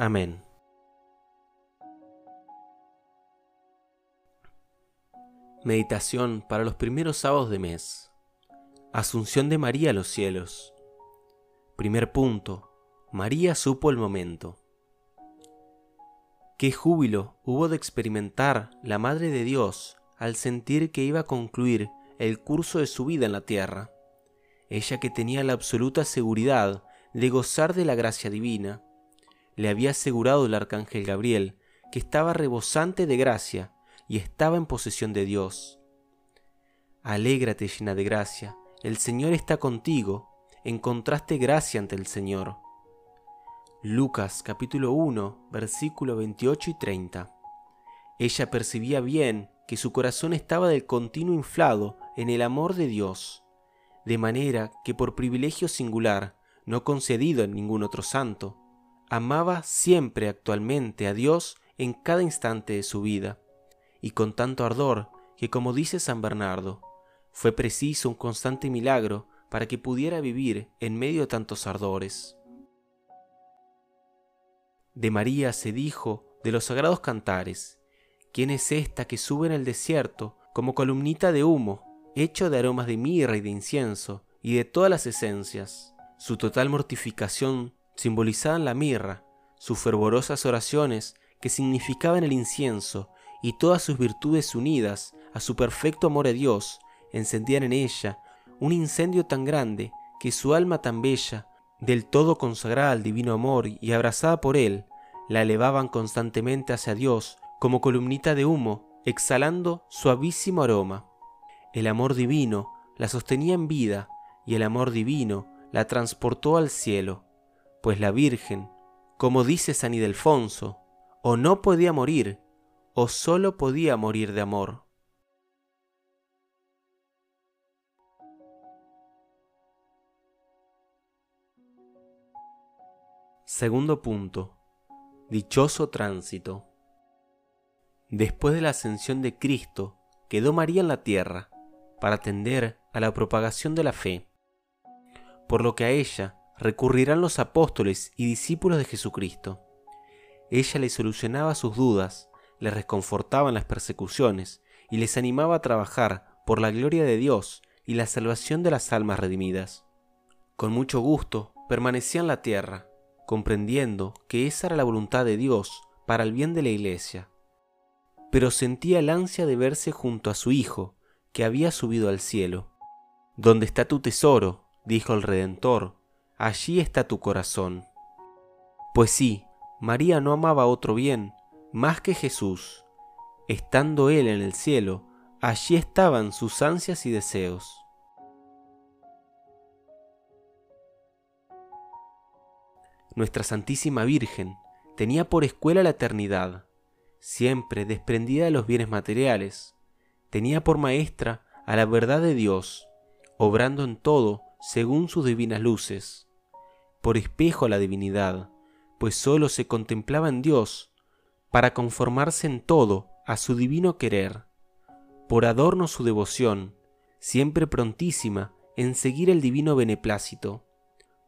Amén. Meditación para los primeros sábados de mes. Asunción de María a los cielos. Primer punto. María supo el momento. Qué júbilo hubo de experimentar la Madre de Dios al sentir que iba a concluir el curso de su vida en la tierra. Ella que tenía la absoluta seguridad de gozar de la gracia divina, le había asegurado el arcángel Gabriel que estaba rebosante de gracia y estaba en posesión de Dios. Alégrate llena de gracia, el Señor está contigo, encontraste gracia ante el Señor. Lucas capítulo 1 versículo 28 y 30. Ella percibía bien que su corazón estaba del continuo inflado en el amor de Dios, de manera que por privilegio singular, no concedido en ningún otro santo, amaba siempre actualmente a Dios en cada instante de su vida, y con tanto ardor que, como dice San Bernardo, fue preciso un constante milagro para que pudiera vivir en medio de tantos ardores. De María se dijo de los sagrados cantares, ¿quién es esta que sube en el desierto como columnita de humo, hecho de aromas de mirra y de incienso, y de todas las esencias? Su total mortificación simbolizaban la mirra, sus fervorosas oraciones que significaban el incienso y todas sus virtudes unidas a su perfecto amor a Dios, encendían en ella un incendio tan grande que su alma tan bella, del todo consagrada al divino amor y abrazada por él, la elevaban constantemente hacia Dios como columnita de humo, exhalando suavísimo aroma. El amor divino la sostenía en vida y el amor divino la transportó al cielo pues la Virgen, como dice San Ildefonso, o no podía morir, o solo podía morir de amor. Segundo punto. Dichoso tránsito. Después de la ascensión de Cristo, quedó María en la tierra para atender a la propagación de la fe, por lo que a ella recurrirán los apóstoles y discípulos de Jesucristo. Ella les solucionaba sus dudas, les reconfortaba en las persecuciones y les animaba a trabajar por la gloria de Dios y la salvación de las almas redimidas. Con mucho gusto permanecía en la tierra, comprendiendo que esa era la voluntad de Dios para el bien de la iglesia. Pero sentía el ansia de verse junto a su Hijo, que había subido al cielo. Donde está tu tesoro, dijo el Redentor, allí está tu corazón. Pues sí, María no amaba otro bien más que Jesús. Estando Él en el cielo, allí estaban sus ansias y deseos. Nuestra Santísima Virgen tenía por escuela la eternidad, siempre desprendida de los bienes materiales. Tenía por maestra a la verdad de Dios, obrando en todo según sus divinas luces por espejo a la divinidad, pues sólo se contemplaba en Dios para conformarse en todo a su divino querer, por adorno su devoción, siempre prontísima en seguir el divino beneplácito,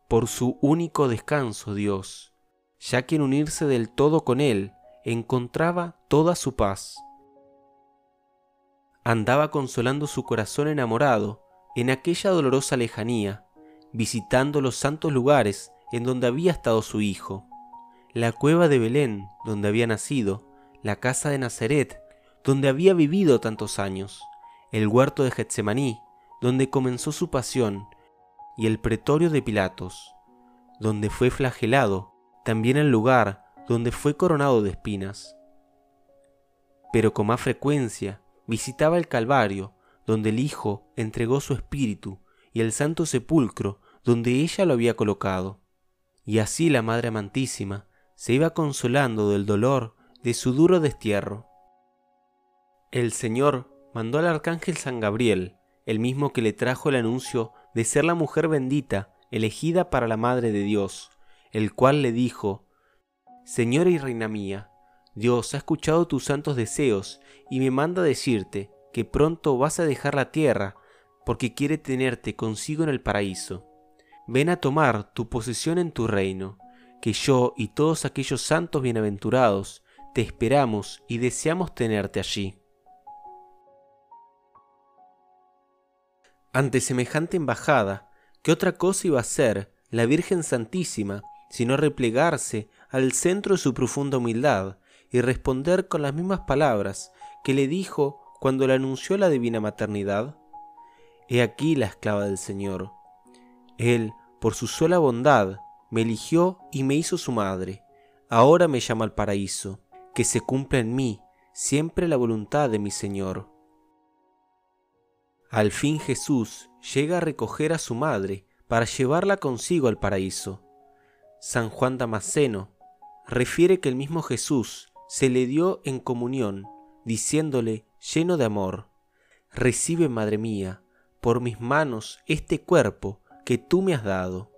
por su único descanso Dios, ya que en unirse del todo con Él encontraba toda su paz. Andaba consolando su corazón enamorado en aquella dolorosa lejanía, visitando los santos lugares en donde había estado su hijo, la cueva de Belén, donde había nacido, la casa de Nazaret, donde había vivido tantos años, el huerto de Getsemaní, donde comenzó su pasión, y el pretorio de Pilatos, donde fue flagelado, también el lugar donde fue coronado de espinas. Pero con más frecuencia visitaba el Calvario, donde el Hijo entregó su espíritu, y el Santo Sepulcro, donde ella lo había colocado. Y así la Madre Amantísima se iba consolando del dolor de su duro destierro. El Señor mandó al arcángel San Gabriel, el mismo que le trajo el anuncio de ser la mujer bendita, elegida para la Madre de Dios, el cual le dijo, Señora y Reina mía, Dios ha escuchado tus santos deseos y me manda decirte que pronto vas a dejar la tierra porque quiere tenerte consigo en el paraíso. Ven a tomar tu posesión en tu reino, que yo y todos aquellos santos bienaventurados te esperamos y deseamos tenerte allí. Ante semejante embajada, ¿qué otra cosa iba a ser la Virgen Santísima sino replegarse al centro de su profunda humildad y responder con las mismas palabras que le dijo cuando le anunció la divina maternidad? He aquí la esclava del Señor. Él, por su sola bondad, me eligió y me hizo su madre. Ahora me llama al paraíso. Que se cumpla en mí siempre la voluntad de mi Señor. Al fin Jesús llega a recoger a su madre para llevarla consigo al paraíso. San Juan Damasceno refiere que el mismo Jesús se le dio en comunión, diciéndole, lleno de amor, Recibe, Madre mía, por mis manos este cuerpo que tú me has dado.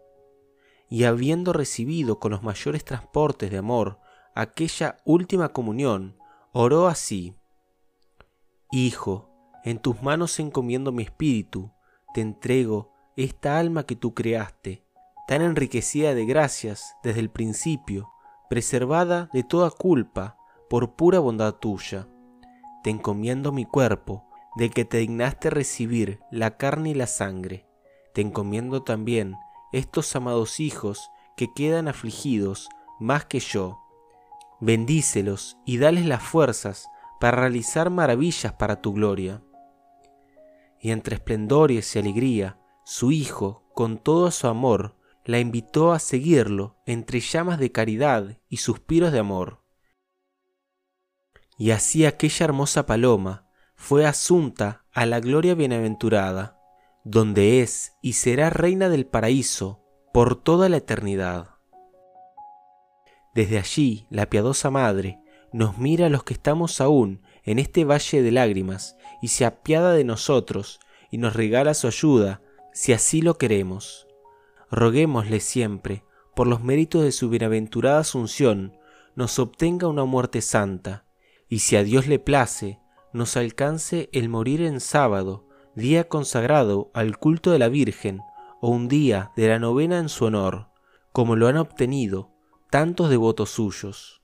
Y habiendo recibido con los mayores transportes de amor aquella última comunión, oró así, Hijo, en tus manos encomiendo mi espíritu, te entrego esta alma que tú creaste, tan enriquecida de gracias desde el principio, preservada de toda culpa por pura bondad tuya. Te encomiendo mi cuerpo, de que te dignaste recibir la carne y la sangre. Te encomiendo también estos amados hijos que quedan afligidos más que yo. Bendícelos y dales las fuerzas para realizar maravillas para tu gloria y entre esplendores y alegría, su hijo, con todo su amor, la invitó a seguirlo entre llamas de caridad y suspiros de amor. Y así aquella hermosa paloma fue asunta a la gloria bienaventurada, donde es y será reina del paraíso por toda la eternidad. Desde allí la piadosa Madre nos mira a los que estamos aún en este valle de lágrimas y se apiada de nosotros y nos regala su ayuda, si así lo queremos. Roguémosle siempre, por los méritos de su bienaventurada asunción, nos obtenga una muerte santa, y si a Dios le place, nos alcance el morir en sábado, día consagrado al culto de la Virgen, o un día de la novena en su honor, como lo han obtenido tantos devotos suyos.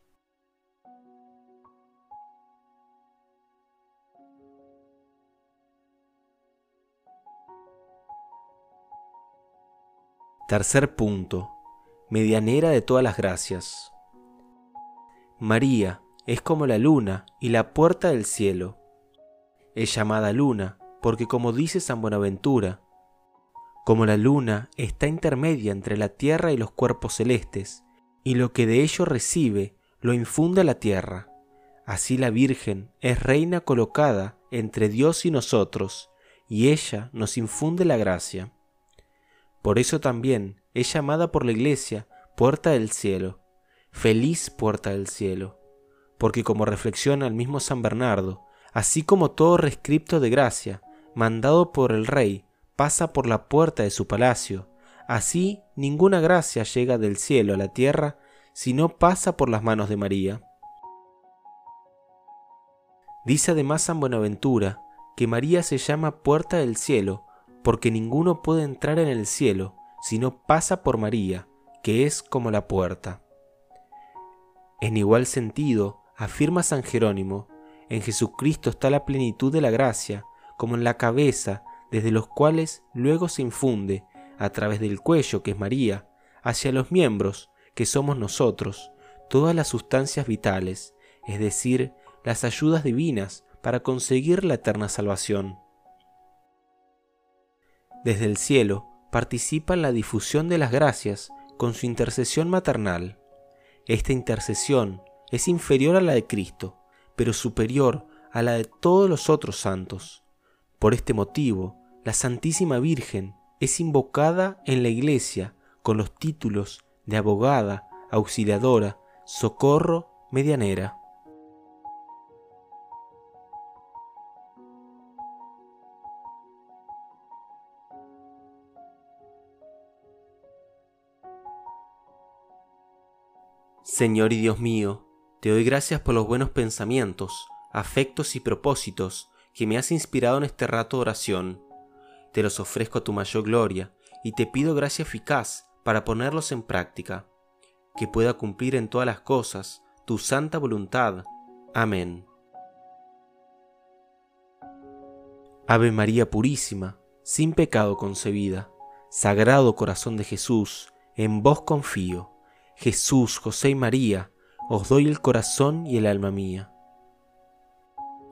Tercer punto. Medianera de todas las gracias. María es como la luna y la puerta del cielo. Es llamada luna porque como dice San Buenaventura, como la luna está intermedia entre la tierra y los cuerpos celestes, y lo que de ello recibe lo infunde a la tierra, así la Virgen es reina colocada entre Dios y nosotros, y ella nos infunde la gracia. Por eso también es llamada por la Iglesia puerta del cielo, feliz puerta del cielo, porque como reflexiona el mismo San Bernardo, así como todo rescripto de gracia, mandado por el Rey, pasa por la puerta de su palacio, así ninguna gracia llega del cielo a la tierra si no pasa por las manos de María. Dice además San Buenaventura que María se llama puerta del cielo porque ninguno puede entrar en el cielo si no pasa por María, que es como la puerta. En igual sentido, afirma San Jerónimo, en Jesucristo está la plenitud de la gracia, como en la cabeza, desde los cuales luego se infunde, a través del cuello, que es María, hacia los miembros, que somos nosotros, todas las sustancias vitales, es decir, las ayudas divinas para conseguir la eterna salvación desde el cielo, participa en la difusión de las gracias con su intercesión maternal. Esta intercesión es inferior a la de Cristo, pero superior a la de todos los otros santos. Por este motivo, la Santísima Virgen es invocada en la Iglesia con los títulos de abogada, auxiliadora, socorro medianera. Señor y Dios mío, te doy gracias por los buenos pensamientos, afectos y propósitos que me has inspirado en este rato de oración. Te los ofrezco a tu mayor gloria y te pido gracia eficaz para ponerlos en práctica, que pueda cumplir en todas las cosas tu santa voluntad. Amén. Ave María Purísima, sin pecado concebida, Sagrado Corazón de Jesús, en vos confío. Jesús, José y María, os doy el corazón y el alma mía.